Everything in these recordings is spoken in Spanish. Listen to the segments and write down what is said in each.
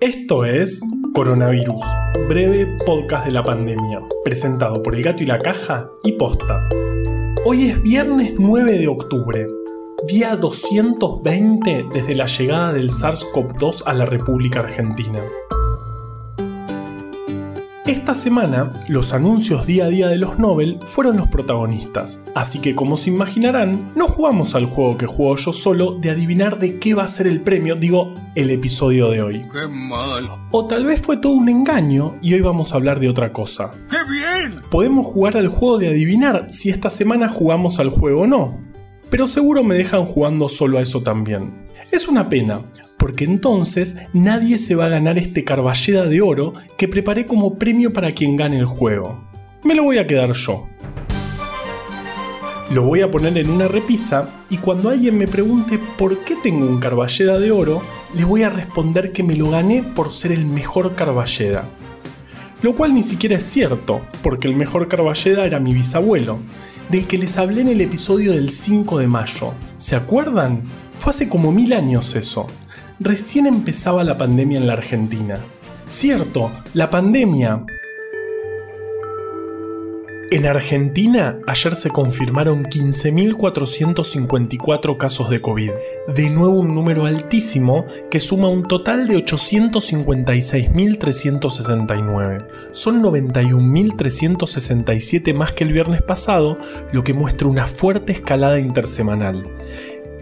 Esto es Coronavirus, breve podcast de la pandemia, presentado por El Gato y la Caja y Posta. Hoy es viernes 9 de octubre, día 220 desde la llegada del SARS-CoV-2 a la República Argentina. Esta semana, los anuncios día a día de los Nobel fueron los protagonistas, así que como se imaginarán, no jugamos al juego que juego yo solo de adivinar de qué va a ser el premio, digo, el episodio de hoy. ¡Qué mal! O tal vez fue todo un engaño y hoy vamos a hablar de otra cosa. ¡Qué bien! Podemos jugar al juego de adivinar si esta semana jugamos al juego o no, pero seguro me dejan jugando solo a eso también. Es una pena, porque entonces nadie se va a ganar este carballeda de oro que preparé como premio para quien gane el juego. Me lo voy a quedar yo. Lo voy a poner en una repisa y cuando alguien me pregunte por qué tengo un carballeda de oro, le voy a responder que me lo gané por ser el mejor carballeda. Lo cual ni siquiera es cierto, porque el mejor carballeda era mi bisabuelo, del que les hablé en el episodio del 5 de mayo. ¿Se acuerdan? Fue hace como mil años eso recién empezaba la pandemia en la Argentina. Cierto, la pandemia. En Argentina ayer se confirmaron 15.454 casos de COVID, de nuevo un número altísimo que suma un total de 856.369. Son 91.367 más que el viernes pasado, lo que muestra una fuerte escalada intersemanal.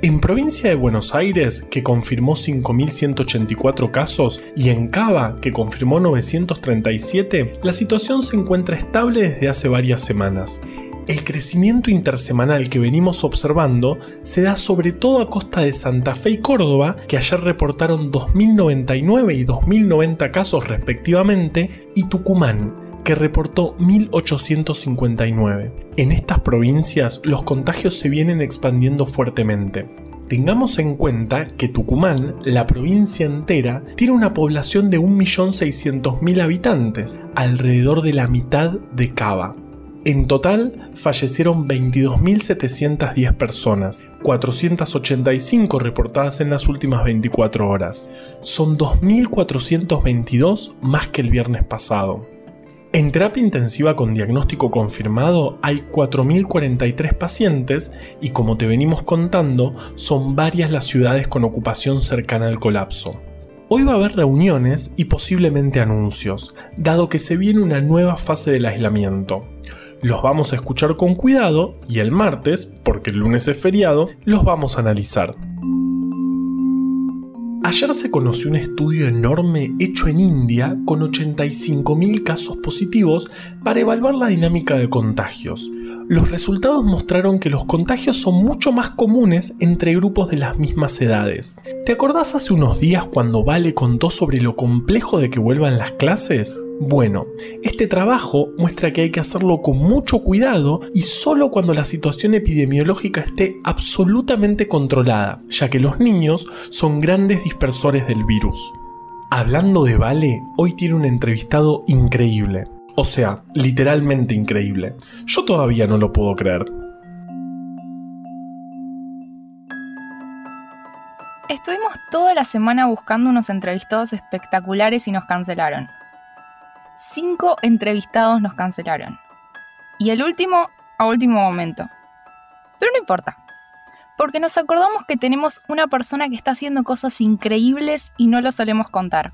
En provincia de Buenos Aires, que confirmó 5.184 casos, y en Cava, que confirmó 937, la situación se encuentra estable desde hace varias semanas. El crecimiento intersemanal que venimos observando se da sobre todo a costa de Santa Fe y Córdoba, que ayer reportaron 2.099 y 2.090 casos respectivamente, y Tucumán, que reportó 1.859. En estas provincias los contagios se vienen expandiendo fuertemente. Tengamos en cuenta que Tucumán, la provincia entera, tiene una población de 1.600.000 habitantes, alrededor de la mitad de Cava. En total, fallecieron 22.710 personas, 485 reportadas en las últimas 24 horas. Son 2.422 más que el viernes pasado. En terapia intensiva con diagnóstico confirmado hay 4.043 pacientes y como te venimos contando, son varias las ciudades con ocupación cercana al colapso. Hoy va a haber reuniones y posiblemente anuncios, dado que se viene una nueva fase del aislamiento. Los vamos a escuchar con cuidado y el martes, porque el lunes es feriado, los vamos a analizar. Ayer se conoció un estudio enorme hecho en India con 85.000 casos positivos para evaluar la dinámica de contagios. Los resultados mostraron que los contagios son mucho más comunes entre grupos de las mismas edades. ¿Te acordás hace unos días cuando Vale contó sobre lo complejo de que vuelvan las clases? Bueno, este trabajo muestra que hay que hacerlo con mucho cuidado y solo cuando la situación epidemiológica esté absolutamente controlada, ya que los niños son grandes dispersores del virus. Hablando de Vale, hoy tiene un entrevistado increíble. O sea, literalmente increíble. Yo todavía no lo puedo creer. Estuvimos toda la semana buscando unos entrevistados espectaculares y nos cancelaron cinco entrevistados nos cancelaron. Y el último a último momento. Pero no importa, porque nos acordamos que tenemos una persona que está haciendo cosas increíbles y no lo solemos contar.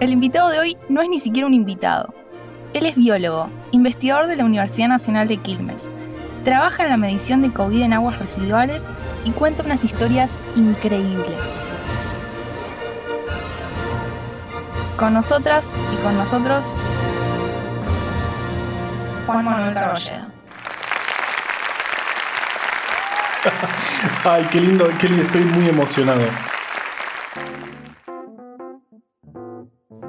El invitado de hoy no es ni siquiera un invitado. Él es biólogo, investigador de la Universidad Nacional de Quilmes. Trabaja en la medición de COVID en aguas residuales y cuenta unas historias increíbles. Con nosotras y con nosotros, Juan Manuel Carballedo. Ay, qué lindo, qué lindo, estoy muy emocionado.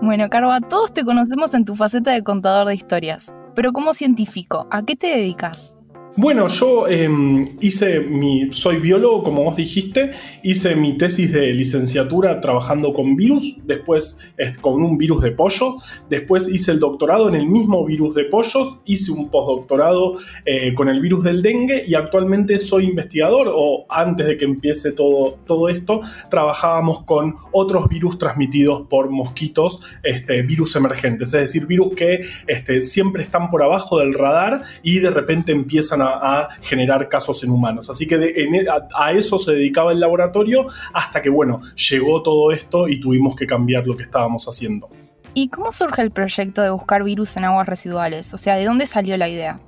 Bueno, Carva, todos te conocemos en tu faceta de contador de historias, pero como científico, ¿a qué te dedicas? Bueno, yo em, hice mi. Soy biólogo, como vos dijiste. Hice mi tesis de licenciatura trabajando con virus, después con un virus de pollo. Después hice el doctorado en el mismo virus de pollos. Hice un postdoctorado eh, con el virus del dengue y actualmente soy investigador. O antes de que empiece todo, todo esto, trabajábamos con otros virus transmitidos por mosquitos, este, virus emergentes. Es decir, virus que este, siempre están por abajo del radar y de repente empiezan a generar casos en humanos. Así que e, a, eso se dedicaba el laboratorio hasta que, bueno, llegó todo esto y tuvimos que cambiar lo que estábamos haciendo. ¿Y cómo surge el proyecto de buscar virus en aguas residuales? O sea, ¿de dónde salió la idea?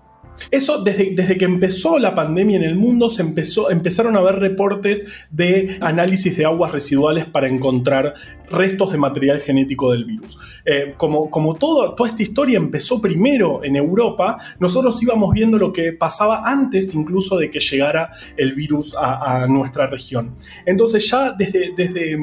Eso desde, que empezó la pandemia en el mundo se empezó, empezaron a haber reportes de análisis de aguas residuales para encontrar restos de material genético del virus. Eh, como como todo, toda esta historia empezó primero en Europa, nosotros íbamos viendo lo que pasaba antes incluso de que llegara el virus a, a nuestra región. Entonces ya desde, desde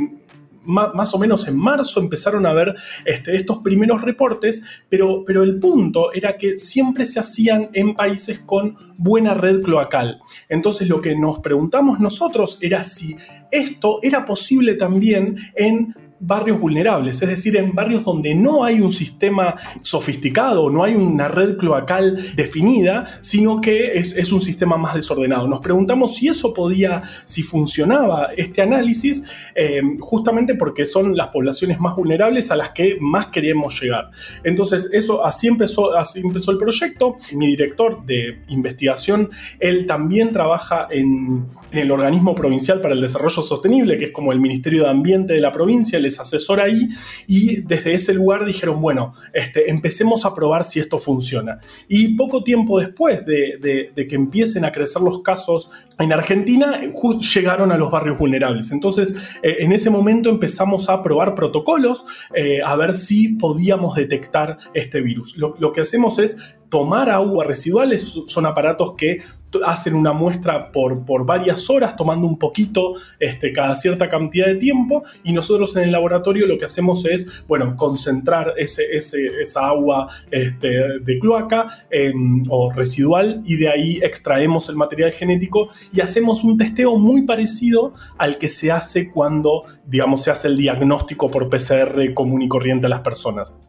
más o menos en marzo empezaron a ver este, estos primeros reportes, pero, pero el punto era que siempre se hacían en países con buena red cloacal. Entonces lo que nos preguntamos nosotros era si esto era posible también en barrios vulnerables, es decir, en barrios donde no hay un sistema sofisticado, no hay una red cloacal definida, sino que es, un sistema más desordenado. Nos preguntamos si eso podía, si funcionaba este análisis, eh, justamente porque son las poblaciones más vulnerables a las que más queríamos llegar. Entonces, eso así empezó, así empezó el proyecto. Mi director de investigación, él también trabaja en, en el organismo provincial para el desarrollo sostenible, que es como el Ministerio de Ambiente de la provincia asesor ahí y desde ese lugar dijeron, bueno, este, empecemos a probar si esto funciona. Y poco tiempo después de, que empiecen a crecer los casos en Argentina, llegaron a los barrios vulnerables. Entonces, eh, en ese momento empezamos a probar protocolos eh, a ver si podíamos detectar este virus. lo que hacemos es tomar agua residuales, son aparatos que hacen una muestra por, por varias horas, tomando un poquito este, cada cierta cantidad de tiempo, y nosotros en el laboratorio lo que hacemos es, bueno, concentrar ese, esa agua este, de cloaca em, o residual, y de ahí extraemos el material genético y hacemos un testeo muy parecido al que se hace cuando, digamos, se hace el diagnóstico por PCR común y corriente a las personas.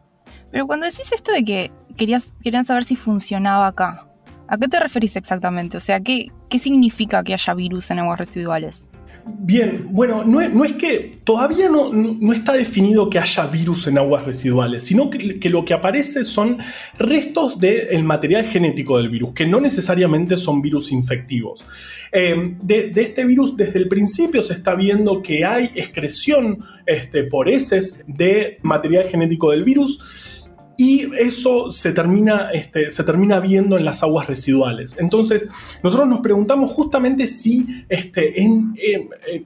Pero cuando decís esto de que querías, querían saber si funcionaba acá, ¿a qué te referís exactamente? O sea, ¿qué, qué significa que haya virus en aguas residuales? Bien, bueno, no es, que todavía no, no, está definido que haya virus en aguas residuales, sino que, lo que aparece son restos del material genético del virus, que no necesariamente son virus infectivos. Eh, de, este virus, desde el principio se está viendo que hay excreción este, por heces de material genético del virus y eso se termina, este, se termina viendo en las aguas residuales. Entonces, nosotros nos preguntamos justamente si este, en,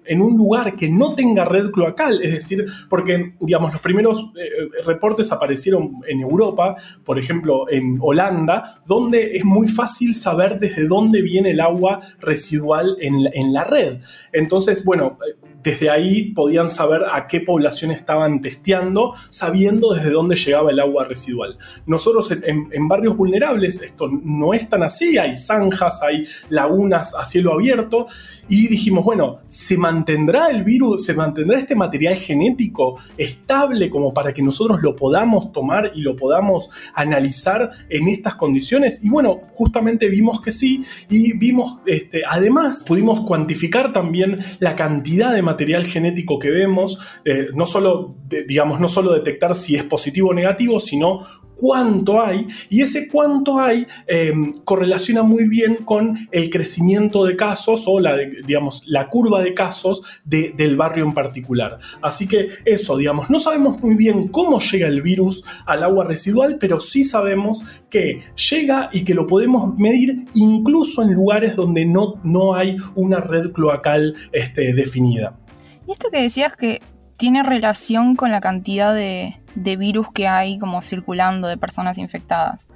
en, un lugar que no tenga red cloacal, es decir, porque, digamos, los primeros eh, reportes aparecieron en Europa, por ejemplo, en Holanda, donde es muy fácil saber desde dónde viene el agua residual en en la red. Entonces, bueno, desde ahí podían saber a qué población estaban testeando, sabiendo desde dónde llegaba el agua residual. Nosotros en, barrios vulnerables esto no es tan así, hay zanjas, hay lagunas a cielo abierto, y dijimos, bueno, ¿se mantendrá el virus, se mantendrá este material genético estable como para que nosotros lo podamos tomar y lo podamos analizar en estas condiciones? Y bueno, justamente vimos que sí, y vimos, este, además, pudimos cuantificar también la cantidad de material material genético que vemos, eh, no solo, digamos, no solo detectar si es positivo o negativo, sino cuánto hay, y ese cuánto hay em, correlaciona muy bien con el crecimiento de casos o la, digamos, la curva de casos del barrio en particular. Así que eso, digamos, no sabemos muy bien cómo llega el virus al agua residual, pero sí sabemos que llega y que lo podemos medir incluso en lugares donde no, no hay una red cloacal este, definida. Y esto que decías que tiene relación con la cantidad de, virus que hay como circulando de personas infectadas.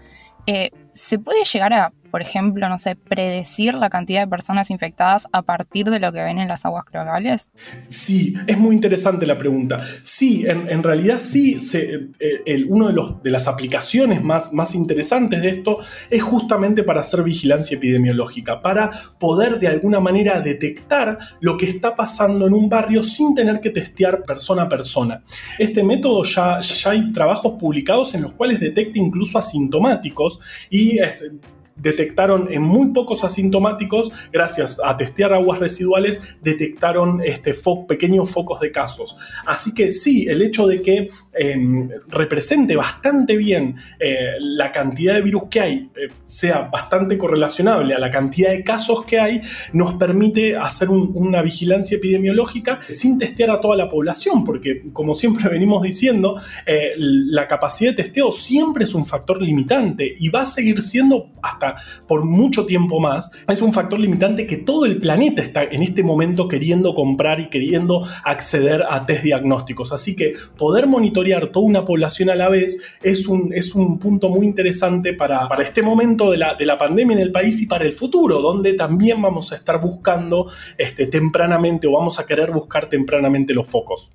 Eh, ¿Se puede llegar a por ejemplo, no sé, predecir la cantidad de personas infectadas a partir de lo que ven en las aguas cloacales? Sí, es muy interesante la pregunta. Sí, en, realidad sí, se, eh, de, de, las aplicaciones más, más interesantes de esto es justamente para hacer vigilancia epidemiológica, para poder de alguna manera detectar lo que está pasando en un barrio sin tener que testear persona a persona. Este método ya, ya hay trabajos publicados en los cuales detecta incluso asintomáticos y este, detectaron en muy pocos asintomáticos, gracias a testear aguas residuales, detectaron este, pequeños focos de casos. Así que sí, el hecho de que em, represente bastante bien eh, la cantidad de virus que hay, eh, sea bastante correlacionable a la cantidad de casos que hay, nos permite hacer una vigilancia epidemiológica sin testear a toda la población, porque como siempre venimos diciendo, eh, la capacidad de testeo siempre es un factor limitante y va a seguir siendo hasta por mucho tiempo más, es un factor limitante que todo el planeta está en este momento queriendo comprar y queriendo acceder a test diagnósticos. Así que poder monitorear toda una población a la vez es un, es un punto muy interesante para, para este momento de la, de la pandemia en el país y para el futuro, donde también vamos a estar buscando este, tempranamente o vamos a querer buscar tempranamente los focos.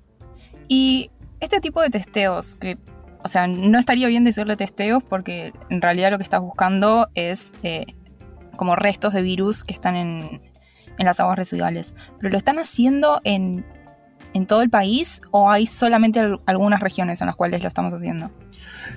Y este tipo de testeos que o sea, no estaría bien decirle testeos porque en realidad lo que estás buscando es eh, como restos de virus que están en, las aguas residuales. Pero lo están haciendo en, en todo el país o hay solamente algunas regiones en las cuales lo estamos haciendo?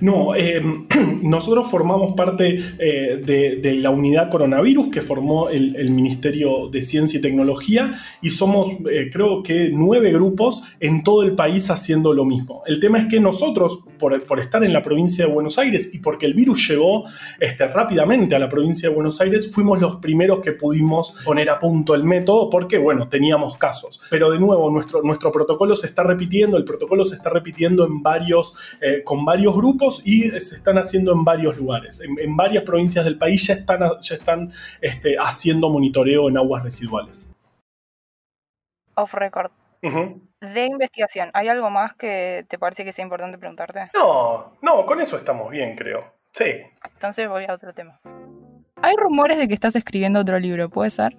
No, eh, nosotros formamos parte eh, de, la unidad coronavirus que formó el, Ministerio de Ciencia y Tecnología y somos, eh, creo que, nueve grupos en todo el país haciendo lo mismo. El tema es que nosotros, por, estar en la provincia de Buenos Aires y porque el virus llegó este, rápidamente a la provincia de Buenos Aires, fuimos los primeros que pudimos poner a punto el método porque, bueno, teníamos casos. Pero de nuevo, nuestro, nuestro protocolo se está repitiendo, el protocolo se está repitiendo en varios, con varios grupos y se están haciendo en varios lugares. En, varias provincias del país ya están, ya están este, haciendo monitoreo en aguas residuales. Off record. De investigación, ¿hay algo más que te parece que sea importante preguntarte? No, no, con eso estamos bien, creo. Sí. Entonces voy a otro tema. Hay rumores de que estás escribiendo otro libro, ¿puede ser?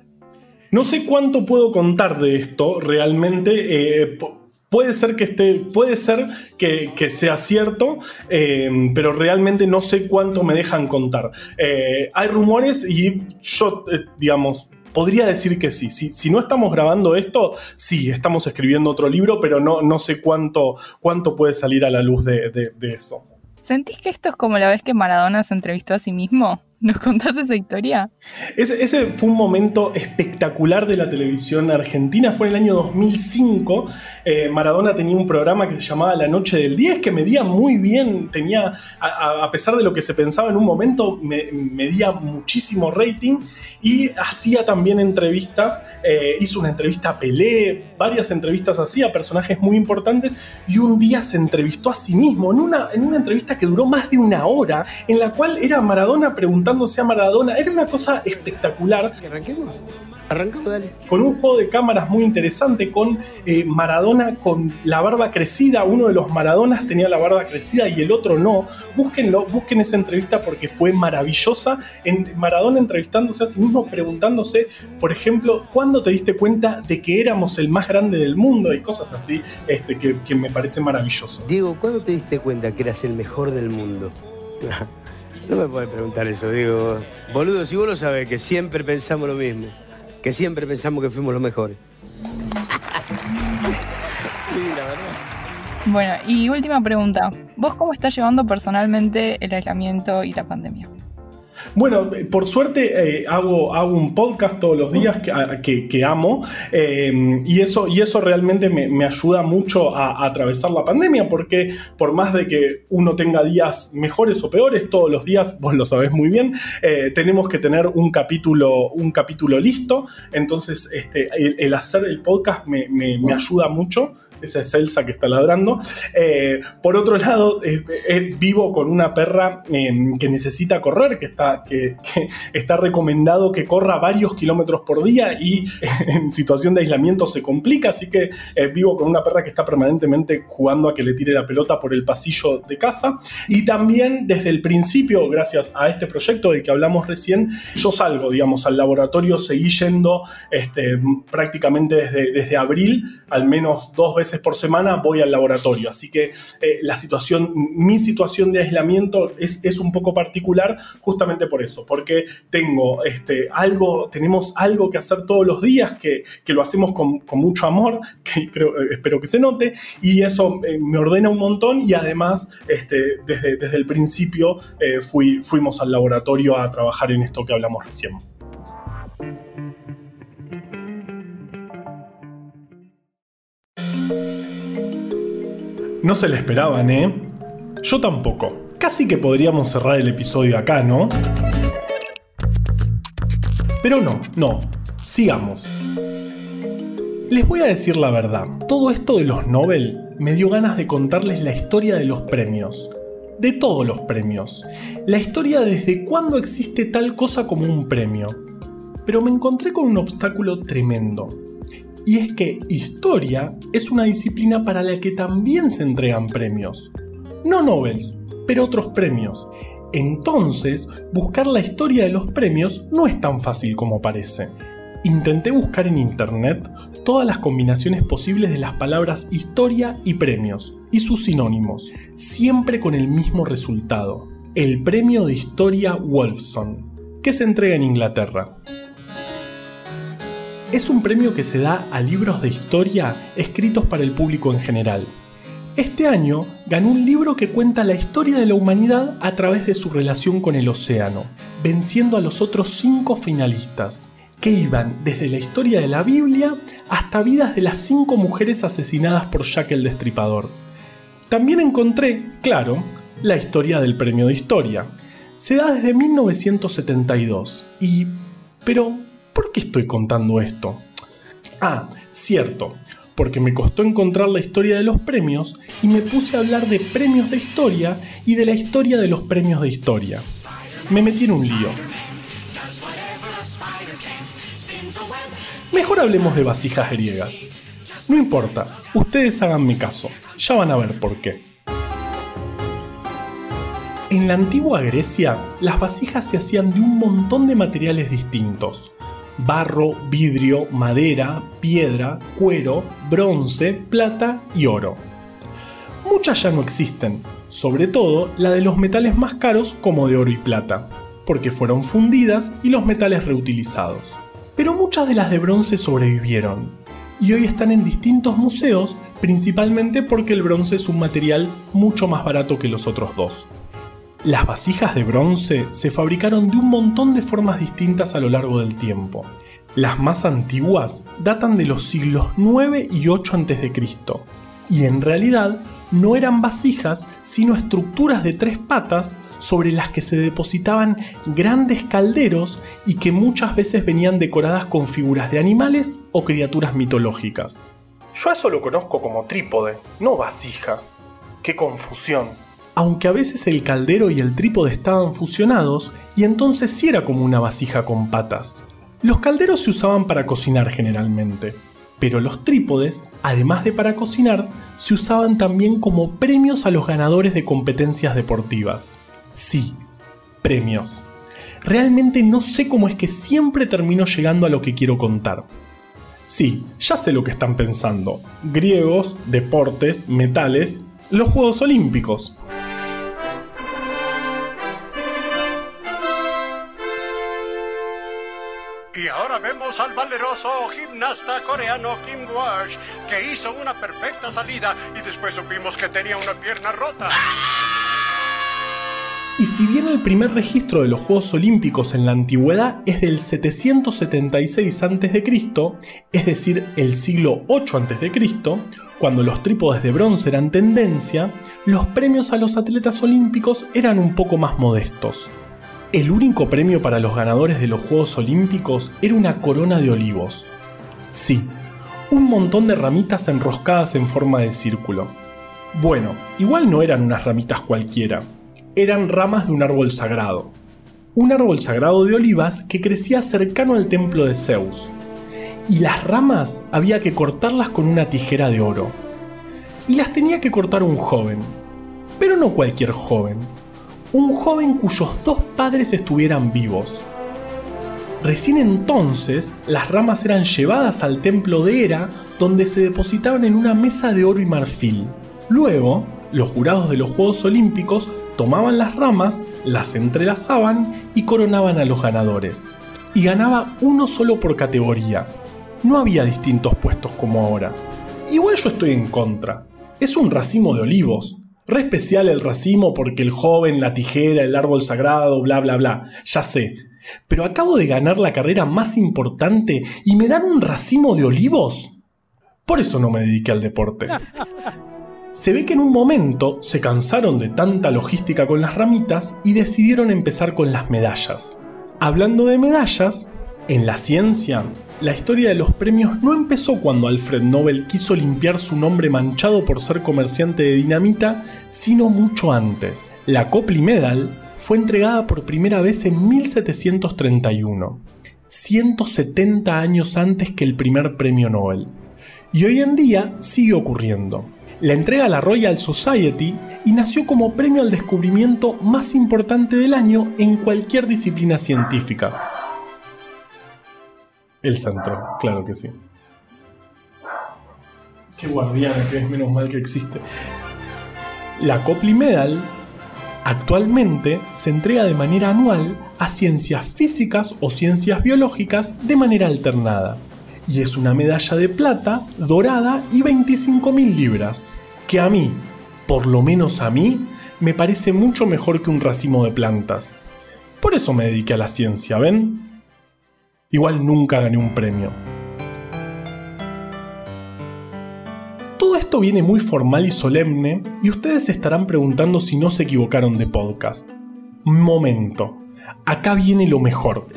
No sé cuánto puedo contar de esto realmente. Eh, Puede ser que esté, puede ser que, sea cierto, eh, pero realmente no sé cuánto me dejan contar. Eh, hay rumores y yo, eh, digamos, podría decir que sí. Si, no estamos grabando esto, sí, estamos escribiendo otro libro, pero no, no sé cuánto, cuánto puede salir a la luz de, de eso. ¿Sentís que esto es como la vez que Maradona se entrevistó a sí mismo? ¿Nos contás esa historia? Ese, fue un momento espectacular de la televisión argentina. Fue en el año 2005. Eh, Maradona tenía un programa que se llamaba La Noche del 10, que medía muy bien. Tenía, a, pesar de lo que se pensaba en un momento, medía muchísimo rating. Y hacía también entrevistas. Eh, hizo una entrevista a Pelé, varias entrevistas así a personajes muy importantes. Y un día se entrevistó a sí mismo en una, en una entrevista que duró más de una hora, en la cual era Maradona preguntando a Maradona. Era una cosa espectacular. ¿Arranquemos? Arrancamos, dale. Con un juego de cámaras muy interesante, con eh, Maradona con la barba crecida. Uno de los Maradonas tenía la barba crecida y el otro no. Búsquenlo, busquen esa entrevista porque fue maravillosa. En Maradona entrevistándose a sí mismo, preguntándose, por ejemplo, ¿cuándo te diste cuenta de que éramos el más grande del mundo? Y cosas así este, que, que me parece maravilloso. Diego, ¿cuándo te diste cuenta que eras el mejor del mundo? No me puedes preguntar eso, digo. Boludo, si vos lo sabés, que siempre pensamos lo mismo. Que siempre pensamos que fuimos los mejores. sí, la verdad. Bueno, y última pregunta. ¿Vos cómo estás llevando personalmente el aislamiento y la pandemia? Bueno, por suerte eh, hago, hago un podcast todos los días que, que, amo eh, y, eso, y eso realmente me, ayuda mucho a, atravesar la pandemia porque por más de que uno tenga días mejores o peores, todos los días, vos lo sabés muy bien, eh, tenemos que tener un capítulo, un capítulo listo. Entonces, este, el, hacer el podcast me, me ayuda mucho esa es Elsa que está ladrando. Eh, por otro lado, vivo con una perra em, que necesita correr, que está, que, está recomendado que corra varios kilómetros por día y en situación de aislamiento se complica, así que eh, vivo con una perra que está permanentemente jugando a que le tire la pelota por el pasillo de casa. Y también desde el principio, gracias a este proyecto del que hablamos recién, yo salgo, digamos, al laboratorio, seguí yendo este, prácticamente desde, desde abril, al menos dos veces por semana voy al laboratorio. Así que eh, la situación, mi situación de aislamiento es, es, un poco particular justamente por eso, porque tengo este, algo, tenemos algo que hacer todos los días, que, que lo hacemos con, con, mucho amor, que eh, espero que se note, y eso eh, me ordena un montón y además este, desde, desde el principio fui, fuimos al laboratorio a trabajar en esto que hablamos recién. No se le esperaban, ¿eh? Yo tampoco. Casi que podríamos cerrar el episodio acá, ¿no? Pero no, no. Sigamos. Les voy a decir la verdad. Todo esto de los Nobel me dio ganas de contarles la historia de los premios. De todos los premios. La historia desde cuándo existe tal cosa como un premio. Pero me encontré con un obstáculo tremendo y es que historia es una disciplina para la que también se entregan premios. No Nobels, pero otros premios. Entonces, buscar la historia de los premios no es tan fácil como parece. Intenté buscar en internet todas las combinaciones posibles de las palabras historia y premios, y sus sinónimos, siempre con el mismo resultado, el Premio de Historia Wolfson, que se entrega en Inglaterra es un premio que se da a libros de historia escritos para el público en general. Este año ganó un libro que cuenta la historia de la humanidad a través de su relación con el océano, venciendo a los otros cinco finalistas, que iban desde la historia de la Biblia hasta vidas de las cinco mujeres asesinadas por Jack el Destripador. También encontré, claro, la historia del premio de historia. Se da desde 1972 y... Pero, ¿Por qué estoy contando esto? Ah, cierto, porque me costó encontrar la historia de los premios y me puse a hablar de premios de historia y de la historia de los premios de historia. Me metí en un lío. Mejor hablemos de vasijas griegas. No importa, ustedes háganme caso, ya van a ver por qué. En la antigua Grecia, las vasijas se hacían de un montón de materiales distintos barro, vidrio, madera, piedra, cuero, bronce, plata y oro. Muchas ya no existen, sobre todo la de los metales más caros como de oro y plata, porque fueron fundidas y los metales reutilizados. Pero muchas de las de bronce sobrevivieron, y hoy están en distintos museos, principalmente porque el bronce es un material mucho más barato que los otros dos. Las vasijas de bronce se fabricaron de un montón de formas distintas a lo largo del tiempo. Las más antiguas datan de los siglos 9 y 8 a.C. y en realidad no eran vasijas sino estructuras de tres patas sobre las que se depositaban grandes calderos y que muchas veces venían decoradas con figuras de animales o criaturas mitológicas. Yo eso lo conozco como trípode, no vasija. ¡Qué confusión! Aunque a veces el caldero y el trípode estaban fusionados y entonces sí era como una vasija con patas. Los calderos se usaban para cocinar generalmente, pero los trípodes, además de para cocinar, se usaban también como premios a los ganadores de competencias deportivas. Sí, premios. Realmente no sé cómo es que siempre termino llegando a lo que quiero contar. Sí, ya sé lo que están pensando. Griegos, deportes, metales, los Juegos Olímpicos. Al valeroso gimnasta coreano Kim Walsh, que hizo una perfecta salida y después supimos que tenía una pierna rota. Y si bien el primer registro de los Juegos Olímpicos en la antigüedad es del 776 a.C., es decir, el siglo 8 a.C., cuando los trípodes de bronce eran tendencia, los premios a los atletas olímpicos eran un poco más modestos. El único premio para los ganadores de los Juegos Olímpicos era una corona de olivos. Sí, un montón de ramitas enroscadas en forma de círculo. Bueno, igual no eran unas ramitas cualquiera, eran ramas de un árbol sagrado. Un árbol sagrado de olivas que crecía cercano al templo de Zeus. Y las ramas había que cortarlas con una tijera de oro. Y las tenía que cortar un joven. Pero no cualquier joven. Un joven cuyos dos padres estuvieran vivos. Recién entonces las ramas eran llevadas al templo de Hera donde se depositaban en una mesa de oro y marfil. Luego, los jurados de los Juegos Olímpicos tomaban las ramas, las entrelazaban y coronaban a los ganadores. Y ganaba uno solo por categoría. No había distintos puestos como ahora. Igual yo estoy en contra. Es un racimo de olivos. Re especial el racimo porque el joven, la tijera, el árbol sagrado, bla bla bla. Ya sé. Pero acabo de ganar la carrera más importante y me dan un racimo de olivos. Por eso no me dediqué al deporte. Se ve que en un momento se cansaron de tanta logística con las ramitas y decidieron empezar con las medallas. Hablando de medallas, en la ciencia, la historia de los premios no empezó cuando Alfred Nobel quiso limpiar su nombre manchado por ser comerciante de dinamita, sino mucho antes. La Copley Medal fue entregada por primera vez en 1731, 170 años antes que el primer premio Nobel. Y hoy en día sigue ocurriendo la entrega a la Royal Society y nació como premio al descubrimiento más importante del año en cualquier disciplina científica. El centro, claro que sí. Qué guardiana que es, menos mal que existe. La Copley Medal actualmente se entrega de manera anual a ciencias físicas o ciencias biológicas de manera alternada y es una medalla de plata, dorada y 25.000 libras, que a mí, por lo menos a mí, me parece mucho mejor que un racimo de plantas. Por eso me dediqué a la ciencia, ¿ven? Igual nunca gané un premio. Todo esto viene muy formal y solemne y ustedes se estarán preguntando si no se equivocaron de podcast. Momento, acá viene lo mejor.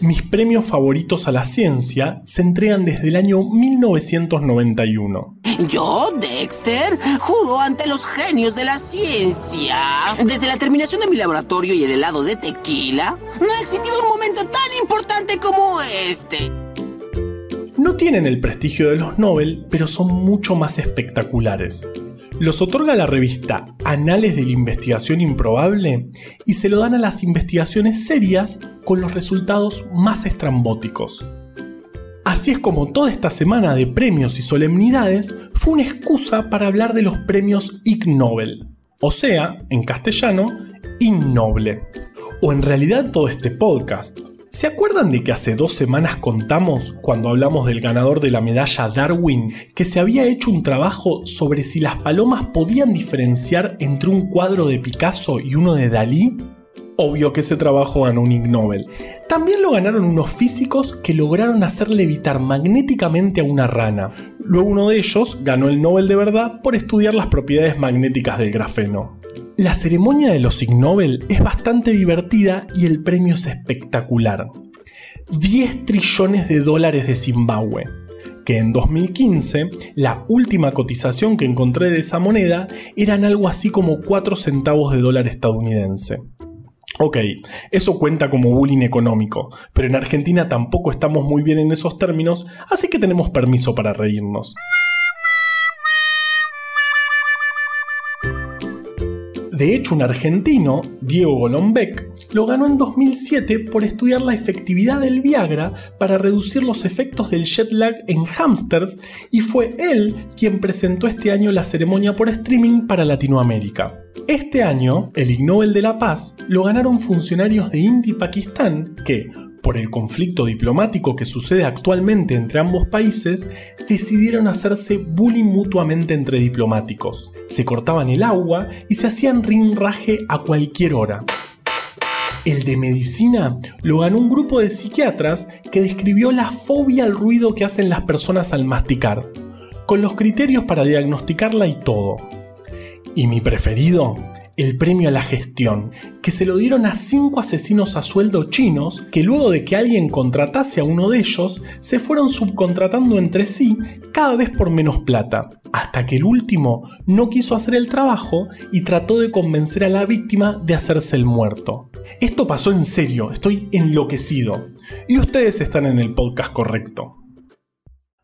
Mis premios favoritos a la ciencia se entregan desde el año 1991. Yo, Dexter, juro ante los genios de la ciencia. Desde la terminación de mi laboratorio y el helado de tequila, no ha existido un momento tan importante como este. No tienen el prestigio de los Nobel, pero son mucho más espectaculares. Los otorga la revista Anales de la Investigación Improbable y se lo dan a las investigaciones serias con los resultados más estrambóticos. Así es como toda esta semana de premios y solemnidades fue una excusa para hablar de los premios Ig Nobel, o sea, en castellano, innoble. O en realidad todo este podcast. ¿Se acuerdan de que hace dos semanas contamos, cuando hablamos del ganador de la medalla Darwin, que se había hecho un trabajo sobre si las palomas podían diferenciar entre un cuadro de Picasso y uno de Dalí? Obvio que ese trabajo ganó un Ig Nobel. También lo ganaron unos físicos que lograron hacer levitar magnéticamente a una rana. Luego uno de ellos ganó el Nobel de verdad por estudiar las propiedades magnéticas del grafeno. La ceremonia de los Ig Nobel es bastante divertida y el premio es espectacular. 10 trillones de dólares de Zimbabue, que en 2015 la última cotización que encontré de esa moneda eran algo así como 4 centavos de dólar estadounidense. Ok, eso cuenta como bullying económico, pero en Argentina tampoco estamos muy bien en esos términos, así que tenemos permiso para reírnos. De hecho, un argentino, Diego Golombek, lo ganó en 2007 por estudiar la efectividad del Viagra para reducir los efectos del jet lag en hamsters y fue él quien presentó este año la ceremonia por streaming para Latinoamérica. Este año, el Ig Nobel de la Paz lo ganaron funcionarios de India y Pakistán que, por el conflicto diplomático que sucede actualmente entre ambos países, decidieron hacerse bullying mutuamente entre diplomáticos. Se cortaban el agua y se hacían rinraje a cualquier hora. El de medicina lo ganó un grupo de psiquiatras que describió la fobia al ruido que hacen las personas al masticar, con los criterios para diagnosticarla y todo. Y mi preferido, el premio a la gestión, que se lo dieron a cinco asesinos a sueldo chinos que luego de que alguien contratase a uno de ellos, se fueron subcontratando entre sí cada vez por menos plata, hasta que el último no quiso hacer el trabajo y trató de convencer a la víctima de hacerse el muerto. Esto pasó en serio, estoy enloquecido. Y ustedes están en el podcast correcto.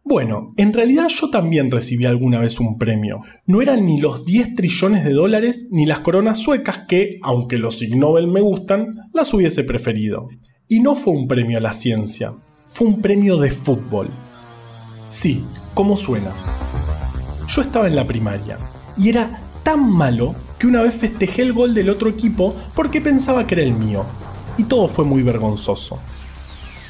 Bueno, en realidad yo también recibí alguna vez un premio. No eran ni los 10 trillones de dólares ni las coronas suecas que, aunque los Ig Nobel me gustan, las hubiese preferido. Y no fue un premio a la ciencia, fue un premio de fútbol. Sí, ¿cómo suena? Yo estaba en la primaria y era tan malo que una vez festejé el gol del otro equipo porque pensaba que era el mío. Y todo fue muy vergonzoso.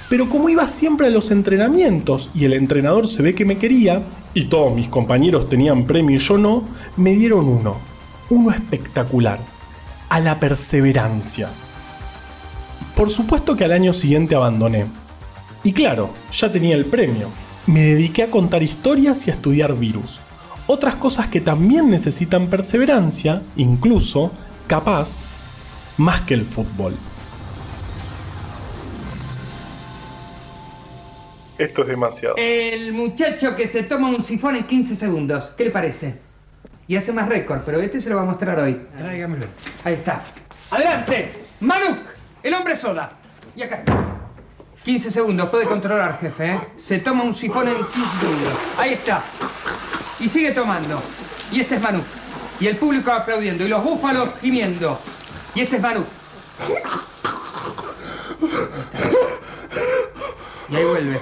Pero como iba siempre a los entrenamientos y el entrenador se ve que me quería, y todos mis compañeros tenían premio y yo no, me dieron uno. Uno espectacular. A la perseverancia. Por supuesto que al año siguiente abandoné. Y claro, ya tenía el premio. Me dediqué a contar historias y a estudiar virus. Otras cosas que también necesitan perseverancia, incluso, capaz, más que el fútbol. Esto es demasiado. El muchacho que se toma un sifón en 15 segundos. ¿Qué le parece? Y hace más récord, pero este se lo va a mostrar hoy. Tráigamelo. Ahí está. ¡Adelante! ¡Manuk! El hombre soda. Y acá. 15 segundos, puede controlar, jefe, ¿eh? Se toma un sifón en 15 segundos. Ahí está. Y sigue tomando. Y este es Manuk. Y el público aplaudiendo. Y los búfalos gimiendo. Y este es Manuk. Y ahí vuelve.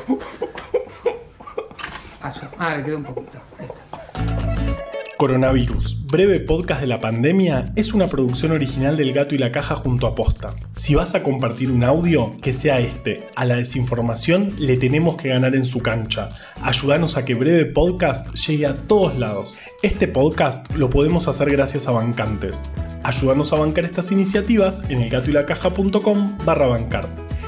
Paso. Ah, le quedó un poquito. Coronavirus, breve podcast de la pandemia, es una producción original del Gato y la Caja junto a Posta. Si vas a compartir un audio, que sea este. A la desinformación le tenemos que ganar en su cancha. Ayúdanos a que breve podcast llegue a todos lados. Este podcast lo podemos hacer gracias a bancantes. Ayúdanos a bancar estas iniciativas en elgatoylacaja.com barra bancar.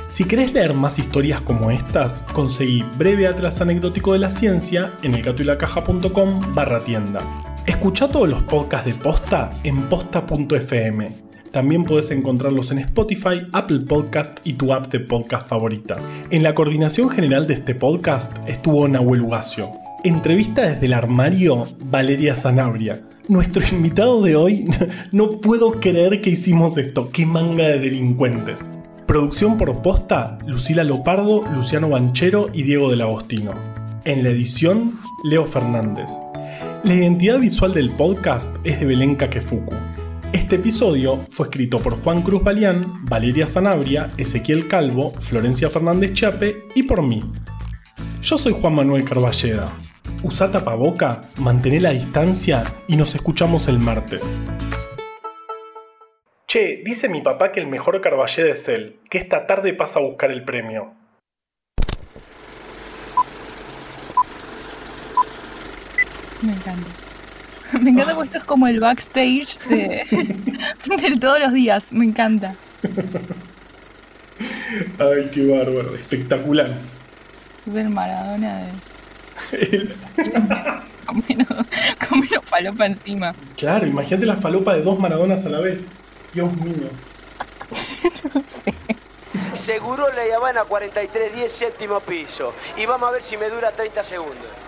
Si querés leer más historias como estas, conseguí Breve Atlas Anecdótico de la Ciencia en elgatoylacaja.com barra tienda. Escucha todos los podcasts de Posta en posta.fm. También puedes encontrarlos en Spotify, Apple Podcast y tu app de podcast favorita. En la coordinación general de este podcast estuvo Nahuel Ugacio. Entrevista desde el armario, Valeria Zanabria. Nuestro invitado de hoy, no puedo creer que hicimos esto, qué manga de delincuentes. Producción por posta, Lucila Lopardo, Luciano Banchero y Diego del Agostino. En la edición, Leo Fernández. La identidad visual del podcast es de Belén Kakefuku. Este episodio fue escrito por Juan Cruz Balián, Valeria Zanabria, Ezequiel Calvo, Florencia Fernández Chape y por mí. Yo soy Juan Manuel Carballeda. Usa tapaboca, mantén la distancia y nos escuchamos el martes. Che, dice mi papá que el mejor Carballeda es él, que esta tarde pasa a buscar el premio. Me encanta. Me encanta porque esto es como el backstage de, de todos los días. Me encanta. Ay, qué bárbaro, espectacular. Ver Maradona de. Con menos, con menos falopa encima. Claro, imagínate la falopa de dos Maradonas a la vez. Dios mío. Seguro le llaman a 4310 séptimo piso. Y vamos a ver si me dura 30 segundos.